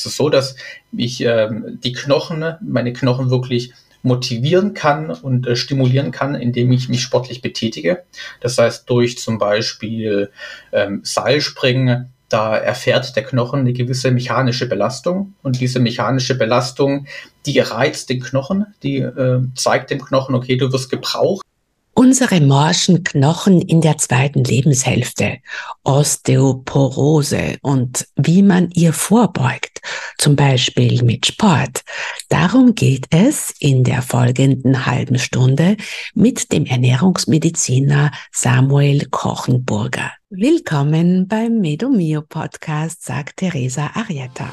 Es ist so, dass ich ähm, die Knochen, meine Knochen wirklich motivieren kann und äh, stimulieren kann, indem ich mich sportlich betätige. Das heißt, durch zum Beispiel ähm, Seilspringen, da erfährt der Knochen eine gewisse mechanische Belastung und diese mechanische Belastung, die reizt den Knochen, die äh, zeigt dem Knochen, okay, du wirst gebraucht. Unsere morschen Knochen in der zweiten Lebenshälfte, Osteoporose und wie man ihr vorbeugt, zum Beispiel mit Sport. Darum geht es in der folgenden halben Stunde mit dem Ernährungsmediziner Samuel Kochenburger. Willkommen beim Medomio Podcast, sagt Teresa Arietta.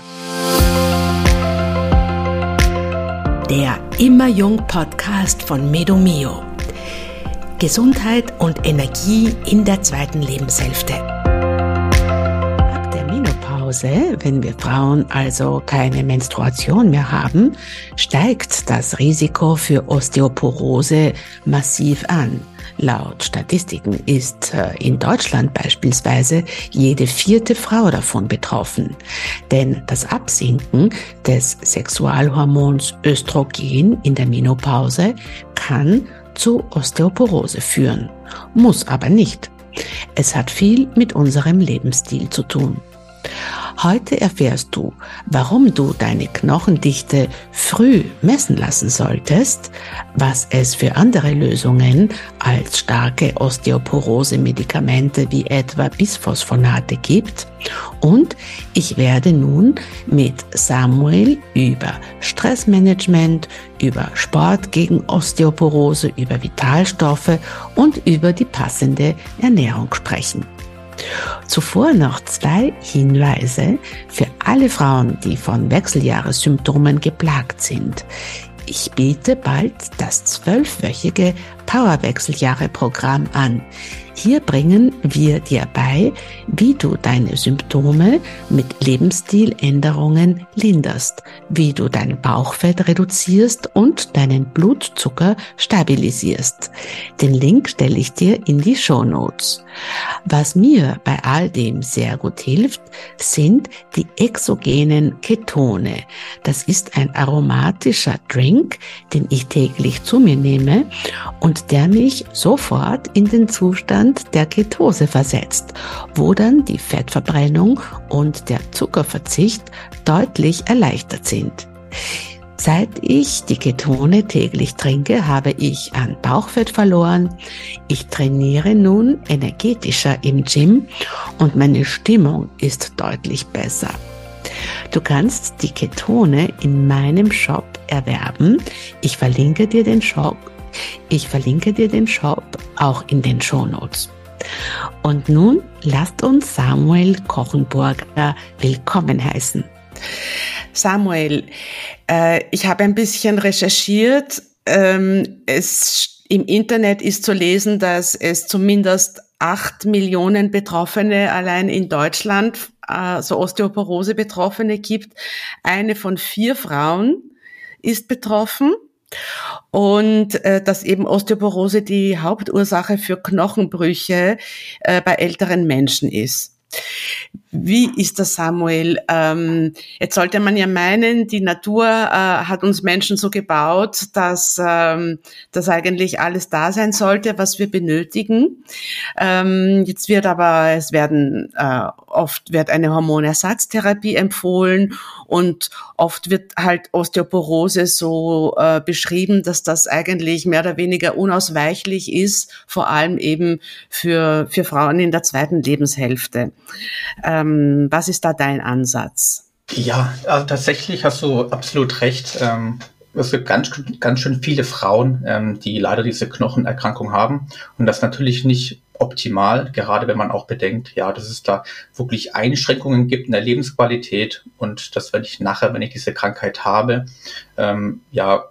Der Immer Jung Podcast von Medomio Gesundheit und Energie in der zweiten Lebenshälfte. Ab der Menopause, wenn wir Frauen also keine Menstruation mehr haben, steigt das Risiko für Osteoporose massiv an. Laut Statistiken ist äh, in Deutschland beispielsweise jede vierte Frau davon betroffen. Denn das Absinken des Sexualhormons Östrogen in der Menopause kann zu Osteoporose führen, muss aber nicht. Es hat viel mit unserem Lebensstil zu tun. Heute erfährst du, warum du deine Knochendichte früh messen lassen solltest, was es für andere Lösungen als starke Osteoporose-Medikamente wie etwa Bisphosphonate gibt und ich werde nun mit Samuel über Stressmanagement, über Sport gegen Osteoporose, über Vitalstoffe und über die passende Ernährung sprechen. Zuvor noch zwei Hinweise für alle Frauen, die von Wechseljahressymptomen geplagt sind. Ich biete bald das zwölfwöchige Powerwechseljahre-Programm an. Hier bringen wir dir bei, wie du deine Symptome mit Lebensstiländerungen linderst, wie du dein Bauchfett reduzierst und deinen Blutzucker stabilisierst. Den Link stelle ich dir in die Show Notes. Was mir bei all dem sehr gut hilft, sind die exogenen Ketone. Das ist ein aromatischer Drink, den ich täglich zu mir nehme und der mich sofort in den Zustand Zustand der Ketose versetzt, wo dann die Fettverbrennung und der Zuckerverzicht deutlich erleichtert sind. Seit ich die Ketone täglich trinke, habe ich an Bauchfett verloren. Ich trainiere nun energetischer im Gym und meine Stimmung ist deutlich besser. Du kannst die Ketone in meinem Shop erwerben. Ich verlinke dir den Shop ich verlinke dir den Shop auch in den Show Notes. Und nun lasst uns Samuel Kochenburger willkommen heißen. Samuel, äh, ich habe ein bisschen recherchiert. Ähm, es, Im Internet ist zu lesen, dass es zumindest acht Millionen Betroffene allein in Deutschland, äh, so Osteoporose-Betroffene gibt. Eine von vier Frauen ist betroffen und äh, dass eben Osteoporose die Hauptursache für Knochenbrüche äh, bei älteren Menschen ist. Wie ist das, Samuel? Ähm, jetzt sollte man ja meinen, die Natur äh, hat uns Menschen so gebaut, dass ähm, das eigentlich alles da sein sollte, was wir benötigen. Ähm, jetzt wird aber, es werden äh, oft wird eine Hormonersatztherapie empfohlen und oft wird halt Osteoporose so äh, beschrieben, dass das eigentlich mehr oder weniger unausweichlich ist, vor allem eben für, für Frauen in der zweiten Lebenshälfte. Ähm, was ist da dein Ansatz? Ja, also tatsächlich hast du absolut recht. Ähm, es gibt ganz, ganz schön viele Frauen, ähm, die leider diese Knochenerkrankung haben und das natürlich nicht optimal, gerade wenn man auch bedenkt, ja, dass es da wirklich Einschränkungen gibt in der Lebensqualität und dass wenn ich nachher, wenn ich diese Krankheit habe, ähm, ja,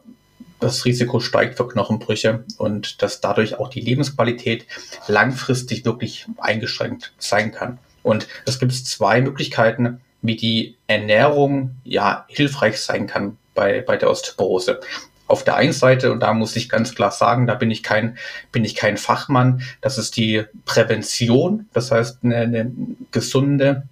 das Risiko steigt für Knochenbrüche und dass dadurch auch die Lebensqualität langfristig wirklich eingeschränkt sein kann. Und es gibt zwei Möglichkeiten, wie die Ernährung ja hilfreich sein kann bei, bei der Osteoporose. Auf der einen Seite, und da muss ich ganz klar sagen, da bin ich kein, bin ich kein Fachmann, das ist die Prävention, das heißt eine, eine gesunde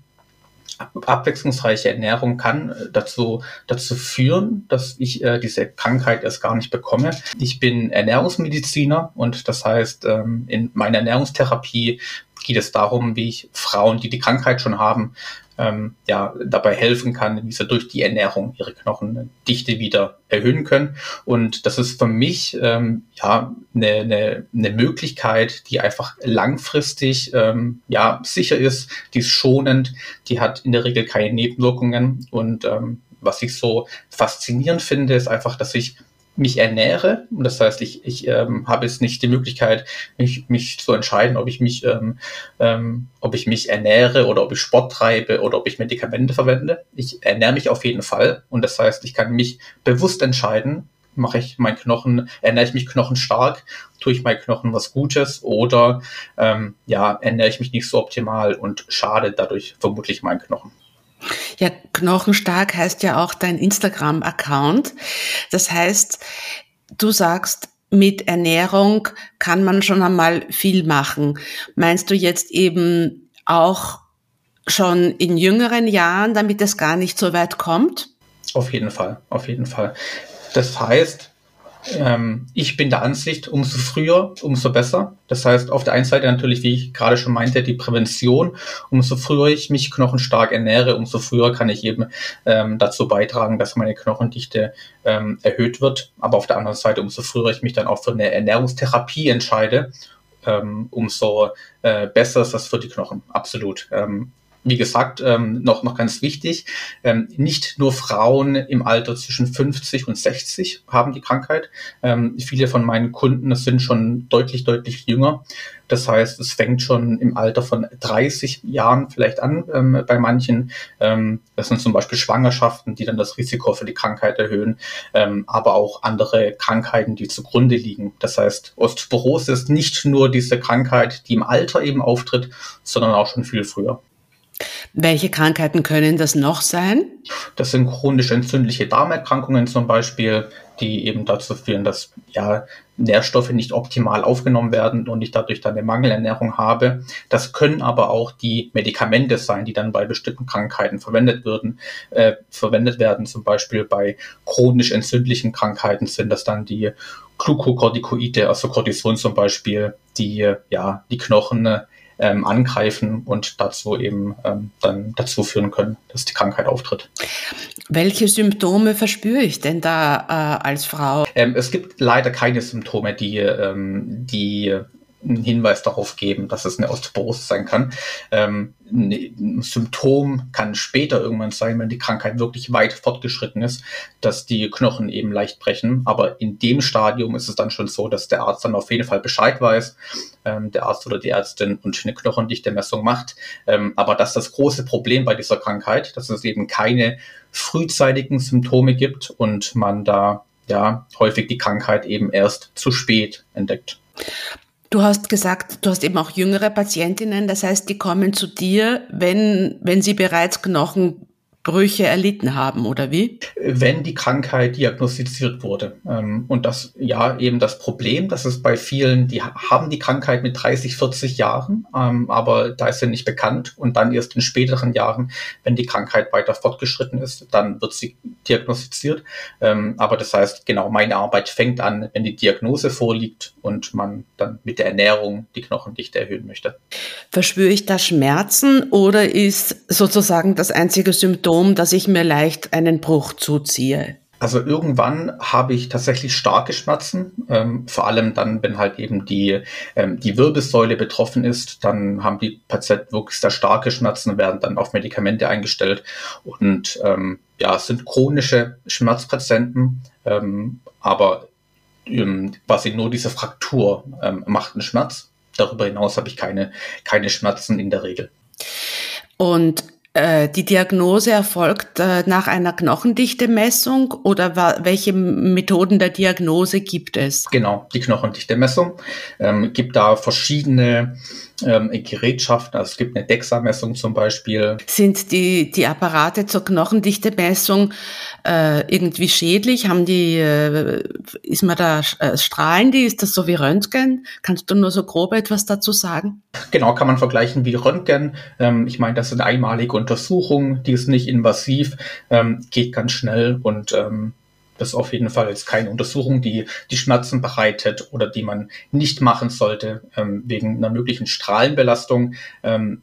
abwechslungsreiche Ernährung kann dazu, dazu führen, dass ich äh, diese Krankheit erst gar nicht bekomme. Ich bin Ernährungsmediziner und das heißt, ähm, in meiner Ernährungstherapie geht es darum, wie ich Frauen, die die Krankheit schon haben, ähm, ja, dabei helfen kann, wie sie durch die Ernährung ihre Knochendichte wieder erhöhen können. Und das ist für mich ähm, ja eine, eine, eine Möglichkeit, die einfach langfristig ähm, ja sicher ist, die ist schonend, die hat in der Regel keine Nebenwirkungen. Und ähm, was ich so faszinierend finde, ist einfach, dass ich mich ernähre. Das heißt, ich, ich ähm, habe jetzt nicht die Möglichkeit, mich, mich zu entscheiden, ob ich mich, ähm, ähm, ob ich mich ernähre oder ob ich Sport treibe oder ob ich Medikamente verwende. Ich ernähre mich auf jeden Fall. Und das heißt, ich kann mich bewusst entscheiden, mache ich meinen Knochen, ernähre ich mich knochenstark, tue ich meinen Knochen was Gutes oder ähm, ja, ernähre ich mich nicht so optimal und schade dadurch vermutlich meinen Knochen. Ja, Knochenstark heißt ja auch dein Instagram-Account. Das heißt, du sagst, mit Ernährung kann man schon einmal viel machen. Meinst du jetzt eben auch schon in jüngeren Jahren, damit es gar nicht so weit kommt? Auf jeden Fall, auf jeden Fall. Das heißt, ähm, ich bin der Ansicht, umso früher, umso besser. Das heißt, auf der einen Seite natürlich, wie ich gerade schon meinte, die Prävention. Umso früher ich mich knochenstark ernähre, umso früher kann ich eben ähm, dazu beitragen, dass meine Knochendichte ähm, erhöht wird. Aber auf der anderen Seite, umso früher ich mich dann auch für eine Ernährungstherapie entscheide, ähm, umso äh, besser ist das für die Knochen. Absolut. Ähm, wie gesagt, ähm, noch, noch ganz wichtig, ähm, nicht nur Frauen im Alter zwischen 50 und 60 haben die Krankheit. Ähm, viele von meinen Kunden sind schon deutlich, deutlich jünger. Das heißt, es fängt schon im Alter von 30 Jahren vielleicht an ähm, bei manchen. Ähm, das sind zum Beispiel Schwangerschaften, die dann das Risiko für die Krankheit erhöhen, ähm, aber auch andere Krankheiten, die zugrunde liegen. Das heißt, Osteoporose ist nicht nur diese Krankheit, die im Alter eben auftritt, sondern auch schon viel früher. Welche Krankheiten können das noch sein? Das sind chronisch entzündliche Darmerkrankungen zum Beispiel, die eben dazu führen, dass ja, Nährstoffe nicht optimal aufgenommen werden und ich dadurch dann eine Mangelernährung habe. Das können aber auch die Medikamente sein, die dann bei bestimmten Krankheiten verwendet würden, äh, verwendet werden. Zum Beispiel bei chronisch entzündlichen Krankheiten sind das dann die Glucocorticoide, also Cortison zum Beispiel, die ja die Knochen ähm, angreifen und dazu eben ähm, dann dazu führen können, dass die Krankheit auftritt. Welche Symptome verspüre ich denn da äh, als Frau? Ähm, es gibt leider keine Symptome, die, ähm, die einen Hinweis darauf geben, dass es eine Osteoporose sein kann. Ähm, ein Symptom kann später irgendwann sein, wenn die Krankheit wirklich weit fortgeschritten ist, dass die Knochen eben leicht brechen. Aber in dem Stadium ist es dann schon so, dass der Arzt dann auf jeden Fall Bescheid weiß, ähm, der Arzt oder die Ärztin und eine knochendichte Messung macht. Ähm, aber das ist das große Problem bei dieser Krankheit, dass es eben keine frühzeitigen Symptome gibt und man da ja häufig die Krankheit eben erst zu spät entdeckt. Du hast gesagt, du hast eben auch jüngere Patientinnen, das heißt, die kommen zu dir, wenn, wenn sie bereits Knochen Brüche erlitten haben, oder wie? Wenn die Krankheit diagnostiziert wurde. Ähm, und das ja eben das Problem, dass es bei vielen, die haben die Krankheit mit 30, 40 Jahren, ähm, aber da ist sie nicht bekannt. Und dann erst in späteren Jahren, wenn die Krankheit weiter fortgeschritten ist, dann wird sie diagnostiziert. Ähm, aber das heißt, genau, meine Arbeit fängt an, wenn die Diagnose vorliegt und man dann mit der Ernährung die Knochendichte erhöhen möchte. Verspüre ich da Schmerzen oder ist sozusagen das einzige Symptom, Symptom, dass ich mir leicht einen Bruch zuziehe? Also irgendwann habe ich tatsächlich starke Schmerzen, ähm, vor allem dann, wenn halt eben die, ähm, die Wirbelsäule betroffen ist, dann haben die Patienten wirklich sehr starke Schmerzen, werden dann auf Medikamente eingestellt und ähm, ja, es sind chronische Schmerzpatienten, ähm, aber ähm, quasi nur diese Fraktur ähm, macht einen Schmerz. Darüber hinaus habe ich keine, keine Schmerzen in der Regel. Und die Diagnose erfolgt äh, nach einer Knochendichte-Messung oder welche Methoden der Diagnose gibt es? Genau, die Knochendichte-Messung. Ähm, gibt da verschiedene ähm, Gerätschaften. Also es gibt eine DEXA-Messung zum Beispiel. Sind die, die Apparate zur Knochendichte-Messung äh, irgendwie schädlich? Haben die, äh, ist man da, äh, strahlen die? Ist das so wie Röntgen? Kannst du nur so grob etwas dazu sagen? Genau, kann man vergleichen wie Röntgen. Ähm, ich meine, das sind einmalige Untersuchungen, die ist nicht invasiv, ähm, geht ganz schnell und ähm, ist auf jeden Fall jetzt keine Untersuchung, die die Schmerzen bereitet oder die man nicht machen sollte ähm, wegen einer möglichen Strahlenbelastung. Ähm,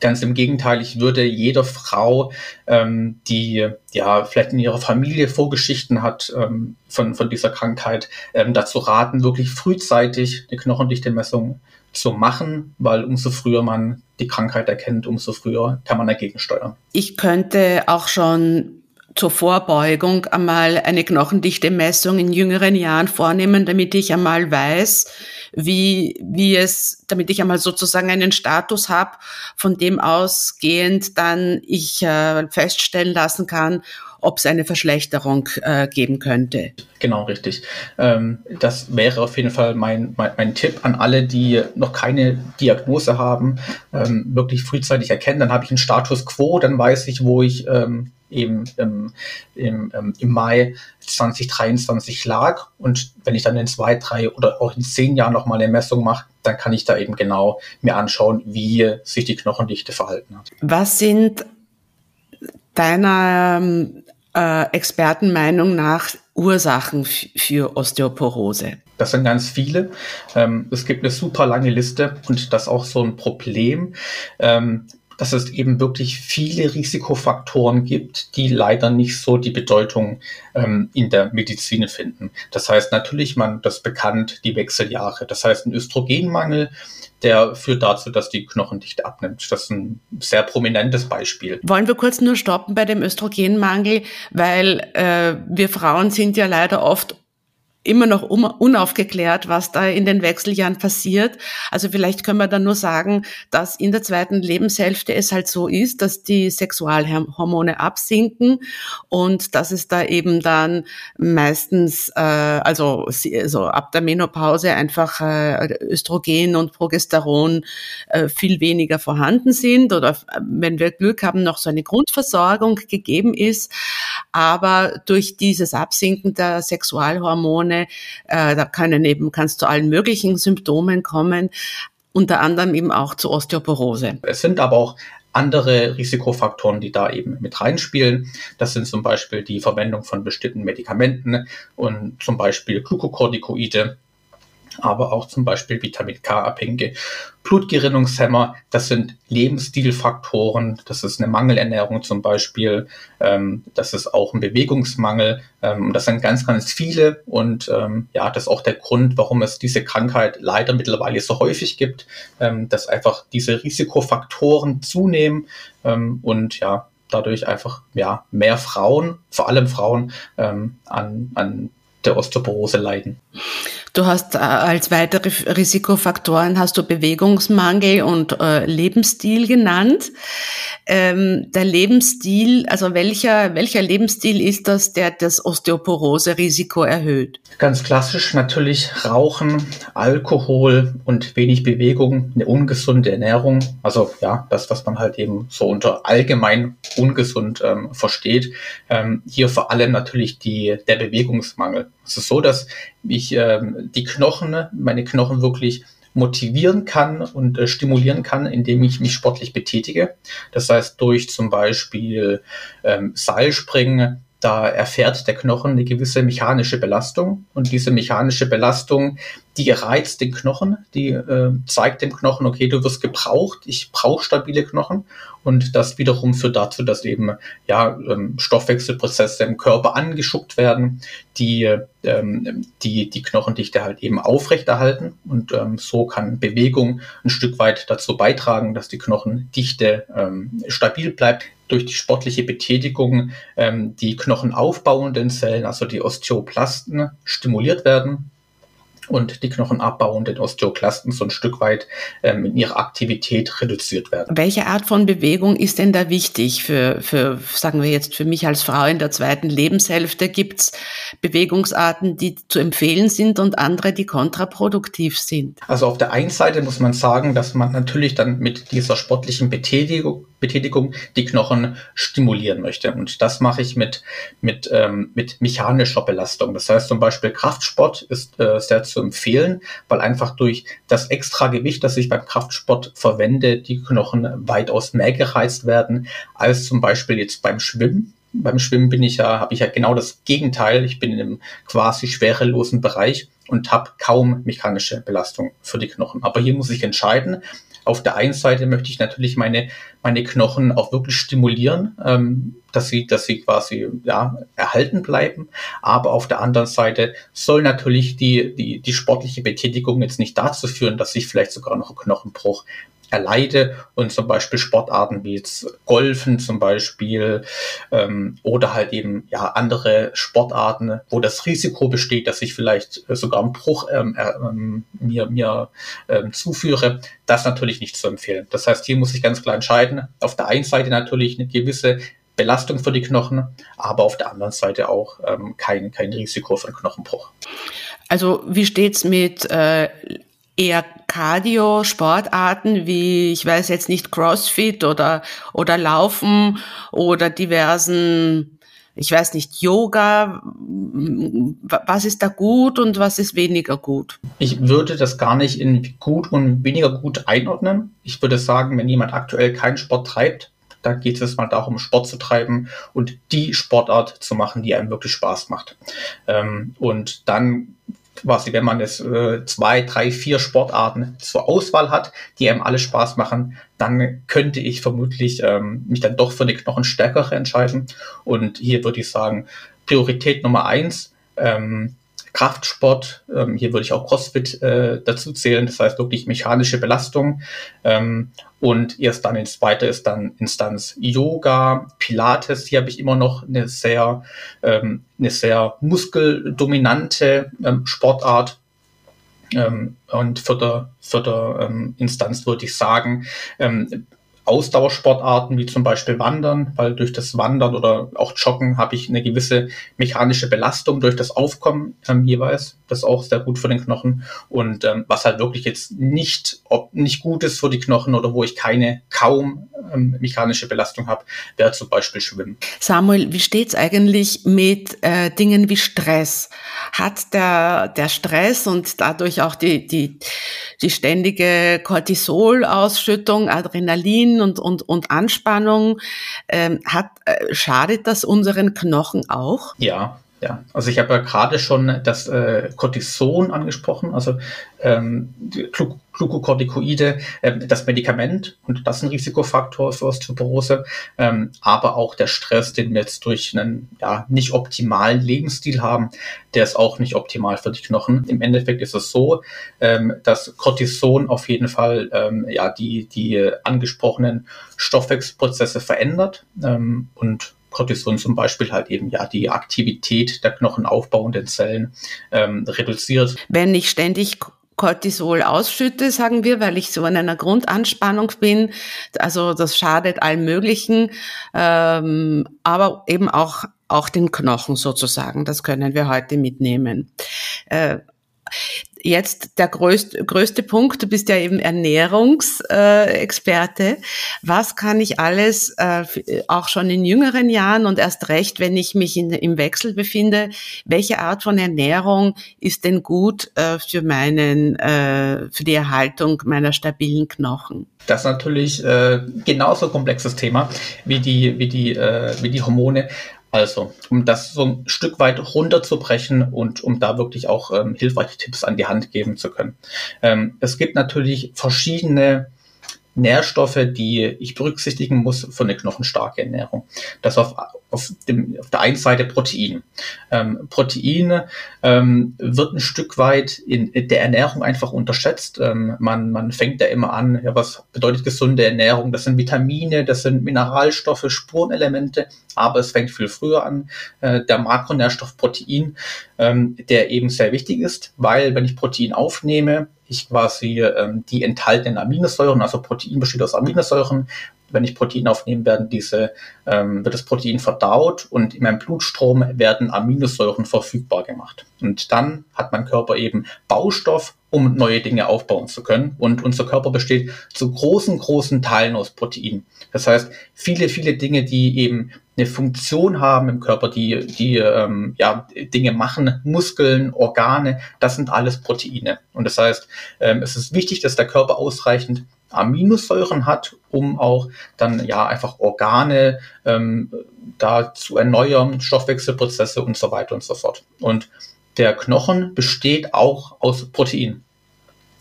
ganz im Gegenteil, ich würde jeder Frau, ähm, die ja vielleicht in ihrer Familie Vorgeschichten hat ähm, von, von dieser Krankheit, ähm, dazu raten, wirklich frühzeitig eine Knochendichte-Messung zu machen, weil umso früher man die Krankheit erkennt, umso früher kann man dagegen steuern. Ich könnte auch schon zur Vorbeugung einmal eine knochendichte Messung in jüngeren Jahren vornehmen, damit ich einmal weiß, wie, wie es, damit ich einmal sozusagen einen Status habe, von dem ausgehend dann ich äh, feststellen lassen kann, ob es eine Verschlechterung äh, geben könnte. Genau, richtig. Ähm, das wäre auf jeden Fall mein, mein, mein, Tipp an alle, die noch keine Diagnose haben, ähm, wirklich frühzeitig erkennen. Dann habe ich einen Status quo, dann weiß ich, wo ich ähm, eben im, im, ähm, im Mai 2023 lag. Und wenn ich dann in zwei, drei oder auch in zehn Jahren nochmal eine Messung mache, dann kann ich da eben genau mir anschauen, wie sich die Knochendichte verhalten hat. Was sind deiner ähm, äh, Expertenmeinung nach Ursachen für Osteoporose? Das sind ganz viele. Ähm, es gibt eine super lange Liste und das ist auch so ein Problem. Ähm, dass es eben wirklich viele Risikofaktoren gibt, die leider nicht so die Bedeutung ähm, in der Medizin finden. Das heißt natürlich, man das bekannt, die Wechseljahre. Das heißt, ein Östrogenmangel, der führt dazu, dass die Knochendichte abnimmt. Das ist ein sehr prominentes Beispiel. Wollen wir kurz nur stoppen bei dem Östrogenmangel, weil äh, wir Frauen sind ja leider oft immer noch unaufgeklärt, was da in den Wechseljahren passiert. Also vielleicht können wir dann nur sagen, dass in der zweiten Lebenshälfte es halt so ist, dass die Sexualhormone absinken und dass es da eben dann meistens, äh, also, also ab der Menopause einfach äh, Östrogen und Progesteron äh, viel weniger vorhanden sind oder wenn wir Glück haben, noch so eine Grundversorgung gegeben ist. Aber durch dieses Absinken der Sexualhormone äh, da können eben, kannst zu allen möglichen Symptomen kommen, unter anderem eben auch zu Osteoporose. Es sind aber auch andere Risikofaktoren, die da eben mit reinspielen. Das sind zum Beispiel die Verwendung von bestimmten Medikamenten und zum Beispiel Glukokortikoide aber auch zum Beispiel Vitamin K-abhängige Blutgerinnungshemmer. Das sind Lebensstilfaktoren. Das ist eine Mangelernährung zum Beispiel. Ähm, das ist auch ein Bewegungsmangel. Ähm, das sind ganz, ganz viele. Und ähm, ja, das ist auch der Grund, warum es diese Krankheit leider mittlerweile so häufig gibt, ähm, dass einfach diese Risikofaktoren zunehmen ähm, und ja, dadurch einfach ja, mehr Frauen, vor allem Frauen, ähm, an, an der Osteoporose leiden. Du hast äh, als weitere Risikofaktoren hast du Bewegungsmangel und äh, Lebensstil genannt. Ähm, der Lebensstil, also welcher, welcher Lebensstil ist das, der das Osteoporose-Risiko erhöht? Ganz klassisch natürlich Rauchen, Alkohol und wenig Bewegung, eine ungesunde Ernährung. Also ja, das, was man halt eben so unter allgemein ungesund ähm, versteht. Ähm, hier vor allem natürlich die, der Bewegungsmangel. Es ist so, dass ich ähm, die Knochen, meine Knochen wirklich motivieren kann und äh, stimulieren kann, indem ich mich sportlich betätige. Das heißt, durch zum Beispiel ähm, Seilspringen, da erfährt der Knochen eine gewisse mechanische Belastung und diese mechanische Belastung, die reizt den Knochen, die äh, zeigt dem Knochen, okay, du wirst gebraucht, ich brauche stabile Knochen und das wiederum führt dazu, dass eben ja ähm, Stoffwechselprozesse im Körper angeschuckt werden, die ähm, die die Knochendichte halt eben aufrechterhalten und ähm, so kann Bewegung ein Stück weit dazu beitragen, dass die Knochendichte ähm, stabil bleibt durch die sportliche Betätigung ähm, die knochenaufbauenden Zellen, also die Osteoplasten, stimuliert werden und die knochenabbauenden Osteoklasten so ein Stück weit ähm, in ihrer Aktivität reduziert werden. Welche Art von Bewegung ist denn da wichtig für, für sagen wir jetzt, für mich als Frau in der zweiten Lebenshälfte? Gibt es Bewegungsarten, die zu empfehlen sind und andere, die kontraproduktiv sind? Also auf der einen Seite muss man sagen, dass man natürlich dann mit dieser sportlichen Betätigung, Betätigung die Knochen stimulieren möchte. Und das mache ich mit, mit, ähm, mit mechanischer Belastung. Das heißt zum Beispiel Kraftsport ist äh, sehr zu empfehlen, weil einfach durch das extra Gewicht, das ich beim Kraftsport verwende, die Knochen weitaus mehr gereizt werden als zum Beispiel jetzt beim Schwimmen. Beim Schwimmen bin ich ja, habe ich ja genau das Gegenteil. Ich bin in einem quasi schwerelosen Bereich und habe kaum mechanische Belastung für die Knochen. Aber hier muss ich entscheiden, auf der einen Seite möchte ich natürlich meine, meine Knochen auch wirklich stimulieren, ähm, dass sie, dass sie quasi ja, erhalten bleiben. Aber auf der anderen Seite soll natürlich die, die, die sportliche Betätigung jetzt nicht dazu führen, dass ich vielleicht sogar noch einen Knochenbruch erleide und zum Beispiel Sportarten wie jetzt Golfen zum Beispiel ähm, oder halt eben ja andere Sportarten, wo das Risiko besteht, dass ich vielleicht sogar einen Bruch ähm, ähm, mir, mir ähm, zuführe, das natürlich nicht zu empfehlen. Das heißt, hier muss ich ganz klar entscheiden. Auf der einen Seite natürlich eine gewisse Belastung für die Knochen, aber auf der anderen Seite auch ähm, kein, kein Risiko für einen Knochenbruch. Also wie steht's mit äh, eher Cardio-Sportarten wie, ich weiß jetzt nicht, CrossFit oder, oder Laufen oder diversen, ich weiß nicht, Yoga. Was ist da gut und was ist weniger gut? Ich würde das gar nicht in gut und weniger gut einordnen. Ich würde sagen, wenn jemand aktuell keinen Sport treibt, dann geht es mal darum, Sport zu treiben und die Sportart zu machen, die einem wirklich Spaß macht. Ähm, und dann quasi, wenn man jetzt äh, zwei, drei, vier Sportarten zur Auswahl hat, die einem alle Spaß machen, dann könnte ich vermutlich ähm, mich dann doch für eine knochenstärkere entscheiden. Und hier würde ich sagen, Priorität Nummer eins, ähm, Kraftsport, ähm, hier würde ich auch CrossFit äh, dazu zählen, das heißt wirklich mechanische Belastung. Ähm, und erst dann in zweiter ist dann Instanz Yoga, Pilates. Hier habe ich immer noch eine sehr, ähm, eine sehr muskeldominante ähm, Sportart. Ähm, und vierter, vierter ähm, Instanz würde ich sagen, ähm, Ausdauersportarten wie zum Beispiel Wandern, weil durch das Wandern oder auch Joggen habe ich eine gewisse mechanische Belastung durch das Aufkommen ähm, jeweils. Das ist auch sehr gut für den Knochen. Und ähm, was halt wirklich jetzt nicht, ob, nicht gut ist für die Knochen oder wo ich keine kaum ähm, mechanische Belastung habe, wäre zum Beispiel Schwimmen. Samuel, wie steht's eigentlich mit äh, Dingen wie Stress? Hat der, der Stress und dadurch auch die, die, die ständige Cortisolausschüttung, Adrenalin und, und, und Anspannung, ähm, hat, äh, schadet das unseren Knochen auch? Ja, ja, also ich habe ja gerade schon das äh, Cortison angesprochen, also ähm, Glu Glukokortikoide, äh, das Medikament und das ist ein Risikofaktor für Osteoporose, ähm, aber auch der Stress, den wir jetzt durch einen ja, nicht optimalen Lebensstil haben, der ist auch nicht optimal für die Knochen. Im Endeffekt ist es so, ähm, dass Cortison auf jeden Fall ähm, ja die die angesprochenen Stoffwechselprozesse verändert ähm, und Cortison zum Beispiel halt eben ja die Aktivität der knochenaufbauenden Zellen ähm, reduziert. Wenn ich ständig Cortisol ausschütte, sagen wir, weil ich so in einer Grundanspannung bin. Also das schadet allen möglichen, ähm, aber eben auch auch den Knochen sozusagen. Das können wir heute mitnehmen. Äh, jetzt der größte, größte Punkt, du bist ja eben Ernährungsexperte. Äh, Was kann ich alles, äh, auch schon in jüngeren Jahren und erst recht, wenn ich mich in, im Wechsel befinde, welche Art von Ernährung ist denn gut äh, für meinen, äh, für die Erhaltung meiner stabilen Knochen? Das ist natürlich genauso komplexes Thema wie die, wie die, wie die Hormone. Also, um das so ein Stück weit runterzubrechen und um da wirklich auch ähm, hilfreiche Tipps an die Hand geben zu können. Ähm, es gibt natürlich verschiedene Nährstoffe, die ich berücksichtigen muss für eine knochenstarke Ernährung. Das auf, auf, dem, auf der einen Seite Protein. Ähm, Protein ähm, wird ein Stück weit in, der Ernährung einfach unterschätzt. Ähm, man, man fängt ja immer an, ja, was bedeutet gesunde Ernährung? Das sind Vitamine, das sind Mineralstoffe, Spurenelemente, aber es fängt viel früher an. Äh, der Makronährstoff Protein, ähm, der eben sehr wichtig ist, weil wenn ich Protein aufnehme, ich quasi ähm, die enthaltenen Aminosäuren, also Protein besteht aus Aminosäuren. Wenn ich Protein aufnehme, werden diese, ähm, wird das Protein verdaut und in meinem Blutstrom werden Aminosäuren verfügbar gemacht. Und dann hat mein Körper eben Baustoff, um neue Dinge aufbauen zu können. Und unser Körper besteht zu großen, großen Teilen aus Protein. Das heißt, viele, viele Dinge, die eben eine Funktion haben im Körper, die, die ähm, ja, Dinge machen, Muskeln, Organe, das sind alles Proteine. Und das heißt, ähm, es ist wichtig, dass der Körper ausreichend Aminosäuren hat, um auch dann ja einfach Organe ähm, da zu erneuern, Stoffwechselprozesse und so weiter und so fort. Und der Knochen besteht auch aus Protein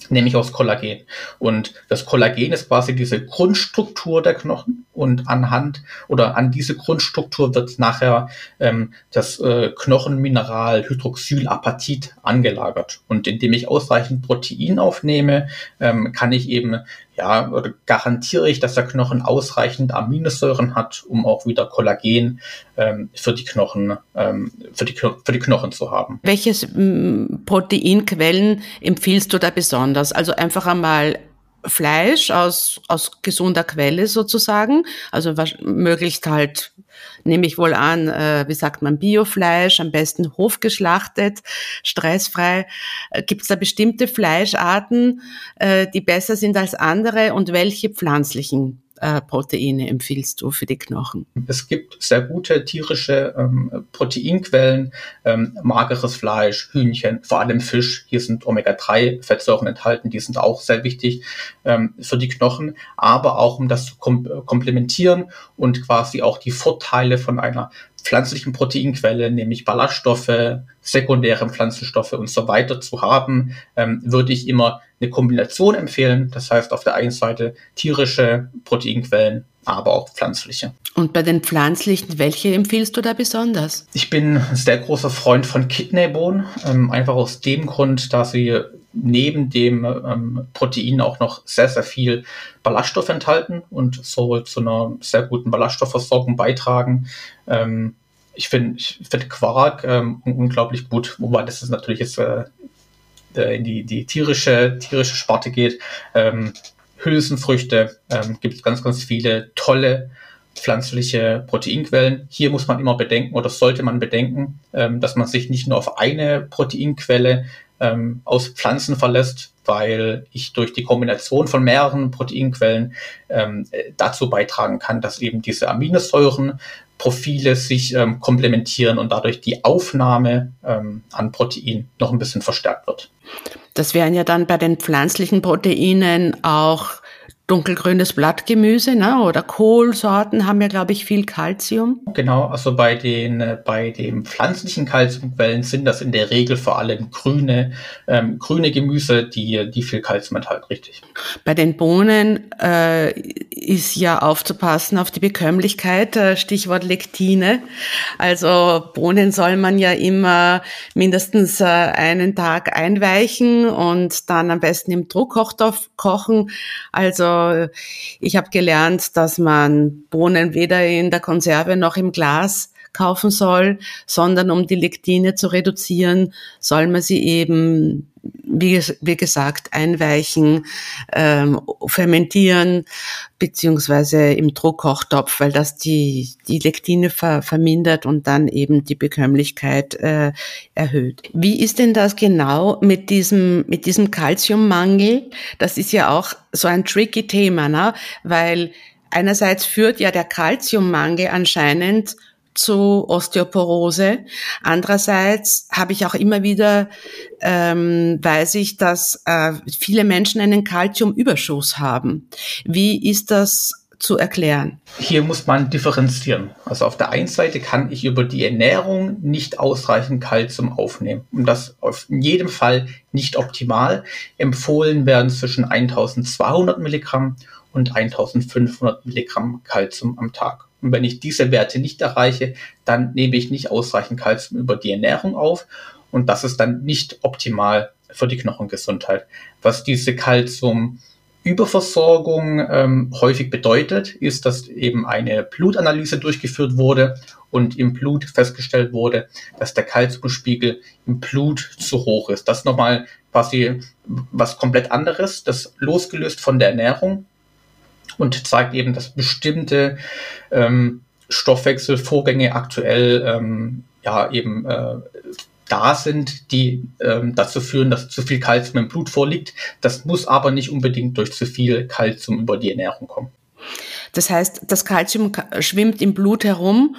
nämlich aus Kollagen. Und das Kollagen ist quasi diese Grundstruktur der Knochen und anhand oder an diese Grundstruktur wird nachher ähm, das äh, Knochenmineral Hydroxylapatit angelagert. Und indem ich ausreichend Protein aufnehme, ähm, kann ich eben ja, oder garantiere ich, dass der Knochen ausreichend Aminosäuren hat, um auch wieder Kollagen ähm, für die Knochen, ähm, für die, für die Knochen zu haben. Welches Proteinquellen empfiehlst du da besonders? Also einfach einmal Fleisch aus, aus gesunder Quelle sozusagen, also möglichst halt, nehme ich wohl an, äh, wie sagt man, Biofleisch, am besten hofgeschlachtet, stressfrei. Äh, Gibt es da bestimmte Fleischarten, äh, die besser sind als andere und welche pflanzlichen äh, Proteine empfiehlst du für die Knochen? Es gibt sehr gute tierische ähm, Proteinquellen, ähm, mageres Fleisch, Hühnchen, vor allem Fisch. Hier sind Omega-3-Fettsäuren enthalten, die sind auch sehr wichtig ähm, für die Knochen, aber auch um das zu kom komplementieren und quasi auch die Vorteile von einer pflanzlichen Proteinquelle, nämlich Ballaststoffe, sekundäre Pflanzenstoffe und so weiter zu haben, ähm, würde ich immer eine Kombination empfehlen. Das heißt auf der einen Seite tierische Proteinquellen, aber auch pflanzliche. Und bei den pflanzlichen, welche empfiehlst du da besonders? Ich bin ein sehr großer Freund von Kidneybohnen, ähm, einfach aus dem Grund, dass sie neben dem ähm, Protein auch noch sehr, sehr viel Ballaststoff enthalten und so zu einer sehr guten Ballaststoffversorgung beitragen. Ähm, ich finde ich find Quark ähm, unglaublich gut, wobei das ist natürlich jetzt äh, in die, die tierische, tierische Sparte geht. Ähm, Hülsenfrüchte ähm, gibt es ganz, ganz viele tolle pflanzliche Proteinquellen. Hier muss man immer bedenken oder sollte man bedenken, ähm, dass man sich nicht nur auf eine Proteinquelle ähm, aus Pflanzen verlässt, weil ich durch die Kombination von mehreren Proteinquellen ähm, dazu beitragen kann, dass eben diese Aminosäurenprofile sich ähm, komplementieren und dadurch die Aufnahme ähm, an Protein noch ein bisschen verstärkt wird. Das wären ja dann bei den pflanzlichen Proteinen auch dunkelgrünes Blattgemüse ne? oder Kohlsorten haben ja, glaube ich, viel Kalzium. Genau, also bei den, äh, bei den pflanzlichen Kalziumquellen sind das in der Regel vor allem grüne, ähm, grüne Gemüse, die, die viel Kalzium enthalten, richtig. Bei den Bohnen äh, ist ja aufzupassen auf die Bekömmlichkeit, äh, Stichwort Lektine. Also Bohnen soll man ja immer mindestens äh, einen Tag einweichen und dann am besten im Druckkochtopf kochen. Also ich habe gelernt, dass man Bohnen weder in der Konserve noch im Glas kaufen soll, sondern um die Lektine zu reduzieren, soll man sie eben, wie, wie gesagt, einweichen, ähm, fermentieren, beziehungsweise im Druckkochtopf, weil das die, die Lektine ver, vermindert und dann eben die Bekömmlichkeit äh, erhöht. Wie ist denn das genau mit diesem, mit diesem Calciummangel? Das ist ja auch so ein tricky Thema, ne? weil einerseits führt ja der Calciummangel anscheinend zu Osteoporose. Andererseits habe ich auch immer wieder, ähm, weiß ich, dass äh, viele Menschen einen Kalziumüberschuss haben. Wie ist das zu erklären? Hier muss man differenzieren. Also auf der einen Seite kann ich über die Ernährung nicht ausreichend Kalzium aufnehmen. Und das auf jedem Fall nicht optimal. Empfohlen werden zwischen 1200 Milligramm und 1500 Milligramm Kalzium am Tag. Und wenn ich diese Werte nicht erreiche, dann nehme ich nicht ausreichend Kalzium über die Ernährung auf und das ist dann nicht optimal für die Knochengesundheit. Was diese Kalzium Überversorgung ähm, häufig bedeutet, ist, dass eben eine Blutanalyse durchgeführt wurde und im Blut festgestellt wurde, dass der Kalziumspiegel im Blut zu hoch ist. Das ist nochmal quasi was komplett anderes, das losgelöst von der Ernährung und zeigt eben, dass bestimmte ähm, Stoffwechselvorgänge aktuell ähm, ja eben äh, da sind, die ähm, dazu führen, dass zu viel Kalzium im Blut vorliegt. Das muss aber nicht unbedingt durch zu viel Kalzium über die Ernährung kommen. Das heißt, das Kalzium schwimmt im Blut herum,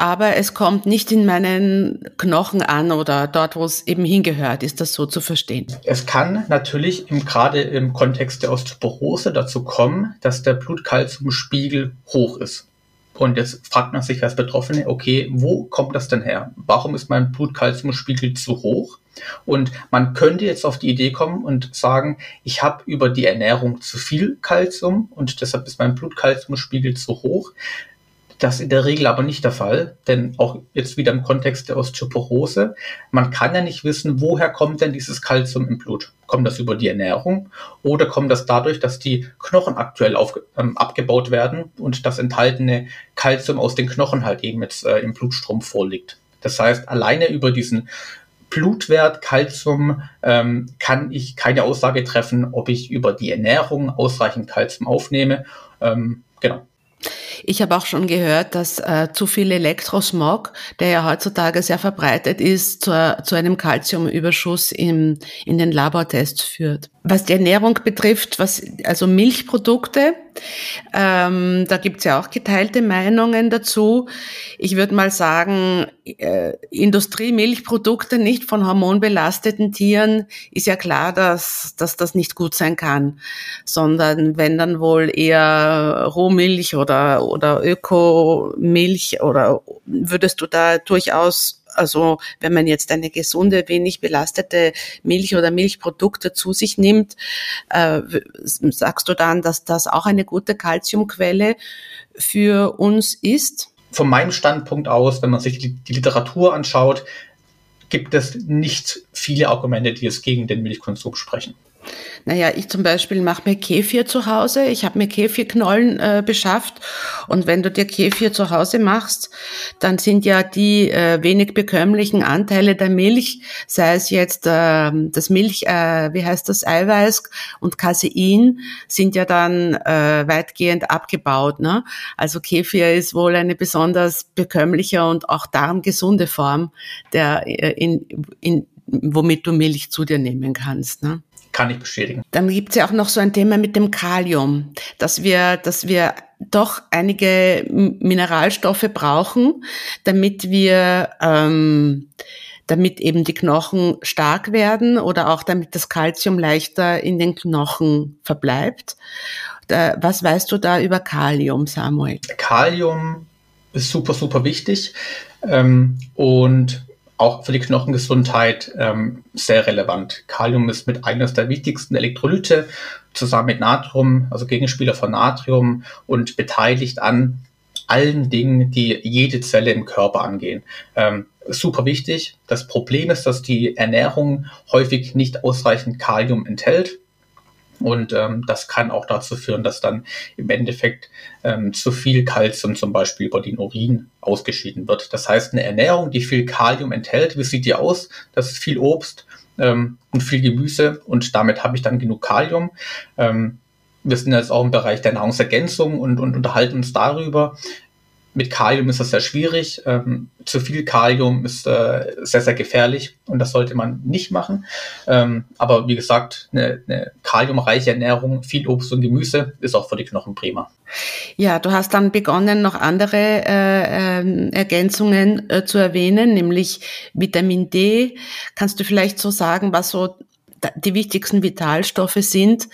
aber es kommt nicht in meinen Knochen an oder dort, wo es eben hingehört. Ist das so zu verstehen? Es kann natürlich im, gerade im Kontext der Osteoporose dazu kommen, dass der Blutkalziumspiegel hoch ist. Und jetzt fragt man sich als Betroffene, okay, wo kommt das denn her? Warum ist mein Blutkalziumspiegel zu hoch? Und man könnte jetzt auf die Idee kommen und sagen, ich habe über die Ernährung zu viel Kalzium und deshalb ist mein Blutkalziumspiegel zu hoch. Das ist in der Regel aber nicht der Fall, denn auch jetzt wieder im Kontext der Osteoporose, man kann ja nicht wissen, woher kommt denn dieses Kalzium im Blut. Kommt das über die Ernährung oder kommt das dadurch, dass die Knochen aktuell auf, ähm, abgebaut werden und das enthaltene Kalzium aus den Knochen halt eben jetzt äh, im Blutstrom vorliegt. Das heißt, alleine über diesen Blutwert Kalzium ähm, kann ich keine Aussage treffen, ob ich über die Ernährung ausreichend Kalzium aufnehme. Ähm, genau. Ich habe auch schon gehört, dass äh, zu viel Elektrosmog, der ja heutzutage sehr verbreitet ist, zu, zu einem Kalziumüberschuss im, in den Labortests führt. Was die Ernährung betrifft, was also Milchprodukte, ähm, da gibt's ja auch geteilte Meinungen dazu. Ich würde mal sagen, äh, Industriemilchprodukte nicht von hormonbelasteten Tieren ist ja klar, dass, dass das nicht gut sein kann, sondern wenn dann wohl eher Rohmilch oder, oder Ökomilch oder würdest du da durchaus also wenn man jetzt eine gesunde, wenig belastete Milch oder Milchprodukte zu sich nimmt, äh, sagst du dann, dass das auch eine gute Kalziumquelle für uns ist? Von meinem Standpunkt aus, wenn man sich die, die Literatur anschaut, gibt es nicht viele Argumente, die es gegen den Milchkonsum sprechen. Naja, ich zum Beispiel mache mir Kefir zu Hause. Ich habe mir Kefirknollen äh, beschafft. Und wenn du dir Kefir zu Hause machst, dann sind ja die äh, wenig bekömmlichen Anteile der Milch, sei es jetzt äh, das Milch, äh, wie heißt das, Eiweiß und Casein, sind ja dann äh, weitgehend abgebaut. Ne? Also Kefir ist wohl eine besonders bekömmliche und auch darmgesunde Form, der, äh, in, in, womit du Milch zu dir nehmen kannst. Ne? Kann ich bestätigen. Dann gibt es ja auch noch so ein Thema mit dem Kalium, dass wir, dass wir doch einige Mineralstoffe brauchen, damit wir, ähm, damit eben die Knochen stark werden oder auch damit das Kalzium leichter in den Knochen verbleibt. Was weißt du da über Kalium, Samuel? Kalium ist super, super wichtig. Ähm, und auch für die Knochengesundheit ähm, sehr relevant. Kalium ist mit eines der wichtigsten Elektrolyte zusammen mit Natrium, also Gegenspieler von Natrium und beteiligt an allen Dingen, die jede Zelle im Körper angehen. Ähm, super wichtig. Das Problem ist, dass die Ernährung häufig nicht ausreichend Kalium enthält. Und ähm, das kann auch dazu führen, dass dann im Endeffekt ähm, zu viel Kalzium zum Beispiel über den Urin ausgeschieden wird. Das heißt, eine Ernährung, die viel Kalium enthält, wie sieht die aus? Das ist viel Obst ähm, und viel Gemüse und damit habe ich dann genug Kalium. Ähm, wir sind jetzt auch im Bereich der Nahrungsergänzung und, und unterhalten uns darüber, mit Kalium ist das sehr schwierig. Ähm, zu viel Kalium ist äh, sehr, sehr gefährlich und das sollte man nicht machen. Ähm, aber wie gesagt, eine, eine kaliumreiche Ernährung, viel Obst und Gemüse ist auch für die Knochen prima. Ja, du hast dann begonnen, noch andere äh, äh, Ergänzungen äh, zu erwähnen, nämlich Vitamin D. Kannst du vielleicht so sagen, was so die wichtigsten Vitalstoffe sind,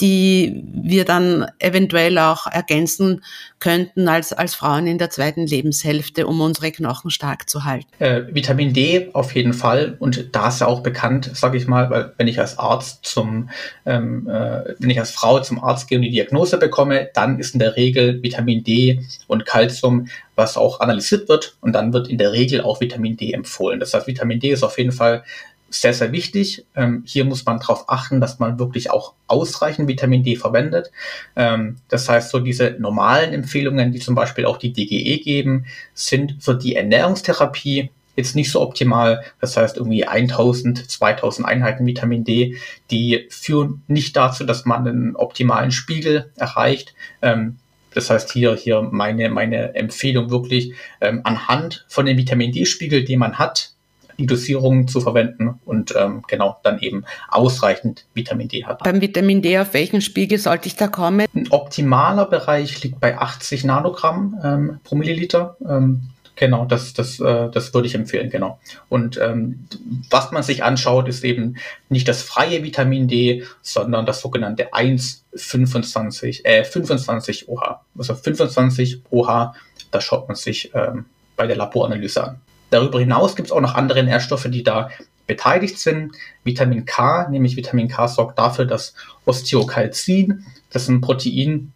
die wir dann eventuell auch ergänzen könnten als, als Frauen in der zweiten Lebenshälfte, um unsere Knochen stark zu halten? Äh, Vitamin D auf jeden Fall. Und da ist ja auch bekannt, sage ich mal, weil wenn ich als Arzt zum, ähm, äh, wenn ich als Frau zum Arzt gehe und die Diagnose bekomme, dann ist in der Regel Vitamin D und Calcium, was auch analysiert wird. Und dann wird in der Regel auch Vitamin D empfohlen. Das heißt, Vitamin D ist auf jeden Fall sehr, sehr wichtig. Ähm, hier muss man darauf achten, dass man wirklich auch ausreichend Vitamin D verwendet. Ähm, das heißt, so diese normalen Empfehlungen, die zum Beispiel auch die DGE geben, sind für die Ernährungstherapie jetzt nicht so optimal. Das heißt, irgendwie 1000, 2000 Einheiten Vitamin D, die führen nicht dazu, dass man einen optimalen Spiegel erreicht. Ähm, das heißt, hier, hier meine, meine Empfehlung wirklich ähm, anhand von dem Vitamin D-Spiegel, den man hat, die Dosierung zu verwenden und ähm, genau dann eben ausreichend Vitamin D hat. Beim Vitamin D, auf welchen Spiegel sollte ich da kommen? Ein optimaler Bereich liegt bei 80 Nanogramm ähm, pro Milliliter. Ähm, Genau, das, das, äh, das würde ich empfehlen, genau. Und ähm, was man sich anschaut, ist eben nicht das freie Vitamin D, sondern das sogenannte 1,25 äh, 25 OH. Also 25 OH, da schaut man sich ähm, bei der Laboranalyse an. Darüber hinaus gibt es auch noch andere Nährstoffe, die da beteiligt sind. Vitamin K, nämlich Vitamin K sorgt dafür, dass Osteokalzin, das ist ein Protein,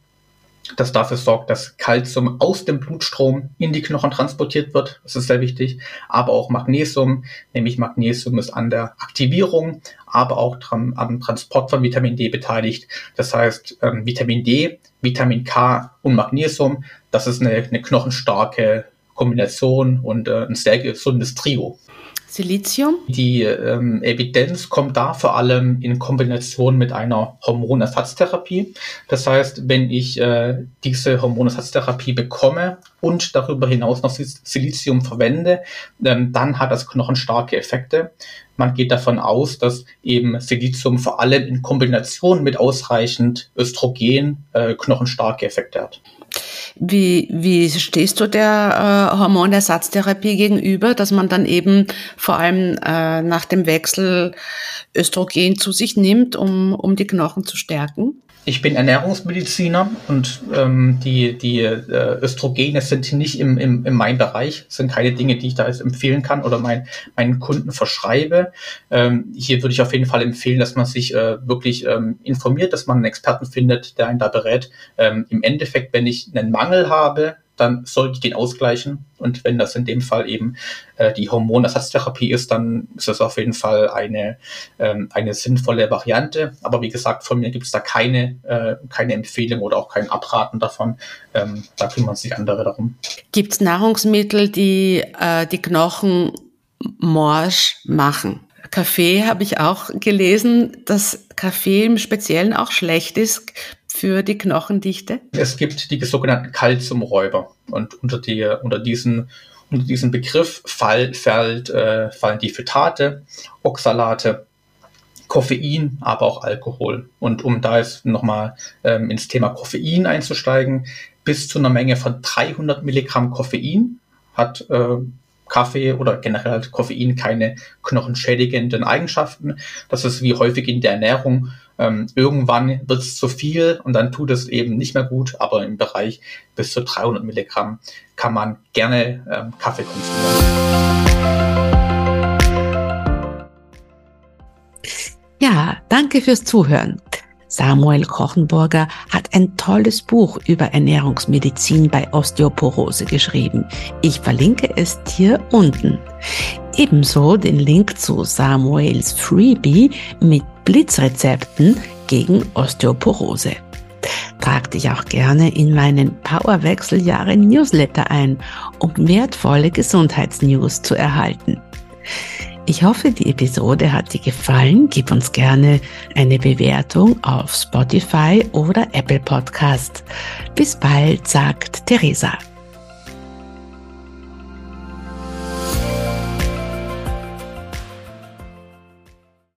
das dafür sorgt, dass Kalzium aus dem Blutstrom in die Knochen transportiert wird. Das ist sehr wichtig. Aber auch Magnesium, nämlich Magnesium ist an der Aktivierung, aber auch dran, am Transport von Vitamin D beteiligt. Das heißt, ähm, Vitamin D, Vitamin K und Magnesium, das ist eine, eine knochenstarke Kombination und äh, ein sehr gesundes Trio. Silizium? Die ähm, Evidenz kommt da vor allem in Kombination mit einer Hormonersatztherapie. Das heißt, wenn ich äh, diese Hormonersatztherapie bekomme und darüber hinaus noch Silizium verwende, ähm, dann hat das knochenstarke Effekte. Man geht davon aus, dass eben Silizium vor allem in Kombination mit ausreichend Östrogen äh, knochenstarke Effekte hat. Wie, wie stehst du der äh, Hormonersatztherapie gegenüber, dass man dann eben vor allem äh, nach dem Wechsel Östrogen zu sich nimmt, um, um die Knochen zu stärken? Ich bin Ernährungsmediziner und ähm, die, die äh, Östrogene sind nicht im, im, in meinem Bereich, sind keine Dinge, die ich da jetzt empfehlen kann oder mein, meinen Kunden verschreibe. Ähm, hier würde ich auf jeden Fall empfehlen, dass man sich äh, wirklich ähm, informiert, dass man einen Experten findet, der einen da berät. Ähm, Im Endeffekt, wenn ich einen Mangel habe, dann sollte ich den ausgleichen. Und wenn das in dem Fall eben äh, die Hormonersatztherapie ist, dann ist das auf jeden Fall eine, ähm, eine sinnvolle Variante. Aber wie gesagt, von mir gibt es da keine, äh, keine Empfehlung oder auch kein Abraten davon. Ähm, da kümmern sich andere darum. Gibt es Nahrungsmittel, die äh, die Knochen morsch machen? Kaffee habe ich auch gelesen, dass Kaffee im Speziellen auch schlecht ist für die Knochendichte? Es gibt die sogenannten Kalziumräuber und unter, die, unter diesen unter diesen Begriff fall, fällt, äh, fallen die Phytate, Oxalate, Koffein, aber auch Alkohol. Und um da jetzt nochmal ähm, ins Thema Koffein einzusteigen, bis zu einer Menge von 300 Milligramm Koffein hat äh, Kaffee oder generell halt Koffein keine knochenschädigenden Eigenschaften. Das ist wie häufig in der Ernährung. Ähm, irgendwann wird es zu viel und dann tut es eben nicht mehr gut, aber im Bereich bis zu 300 Milligramm kann man gerne ähm, Kaffee konsumieren. Ja, danke fürs Zuhören. Samuel Kochenburger hat ein tolles Buch über Ernährungsmedizin bei Osteoporose geschrieben. Ich verlinke es dir unten. Ebenso den Link zu Samuels Freebie mit Blitzrezepten gegen Osteoporose. Trag dich auch gerne in meinen Powerwechseljahre Newsletter ein, um wertvolle Gesundheitsnews zu erhalten. Ich hoffe, die Episode hat dir gefallen. Gib uns gerne eine Bewertung auf Spotify oder Apple Podcast. Bis bald, sagt Theresa.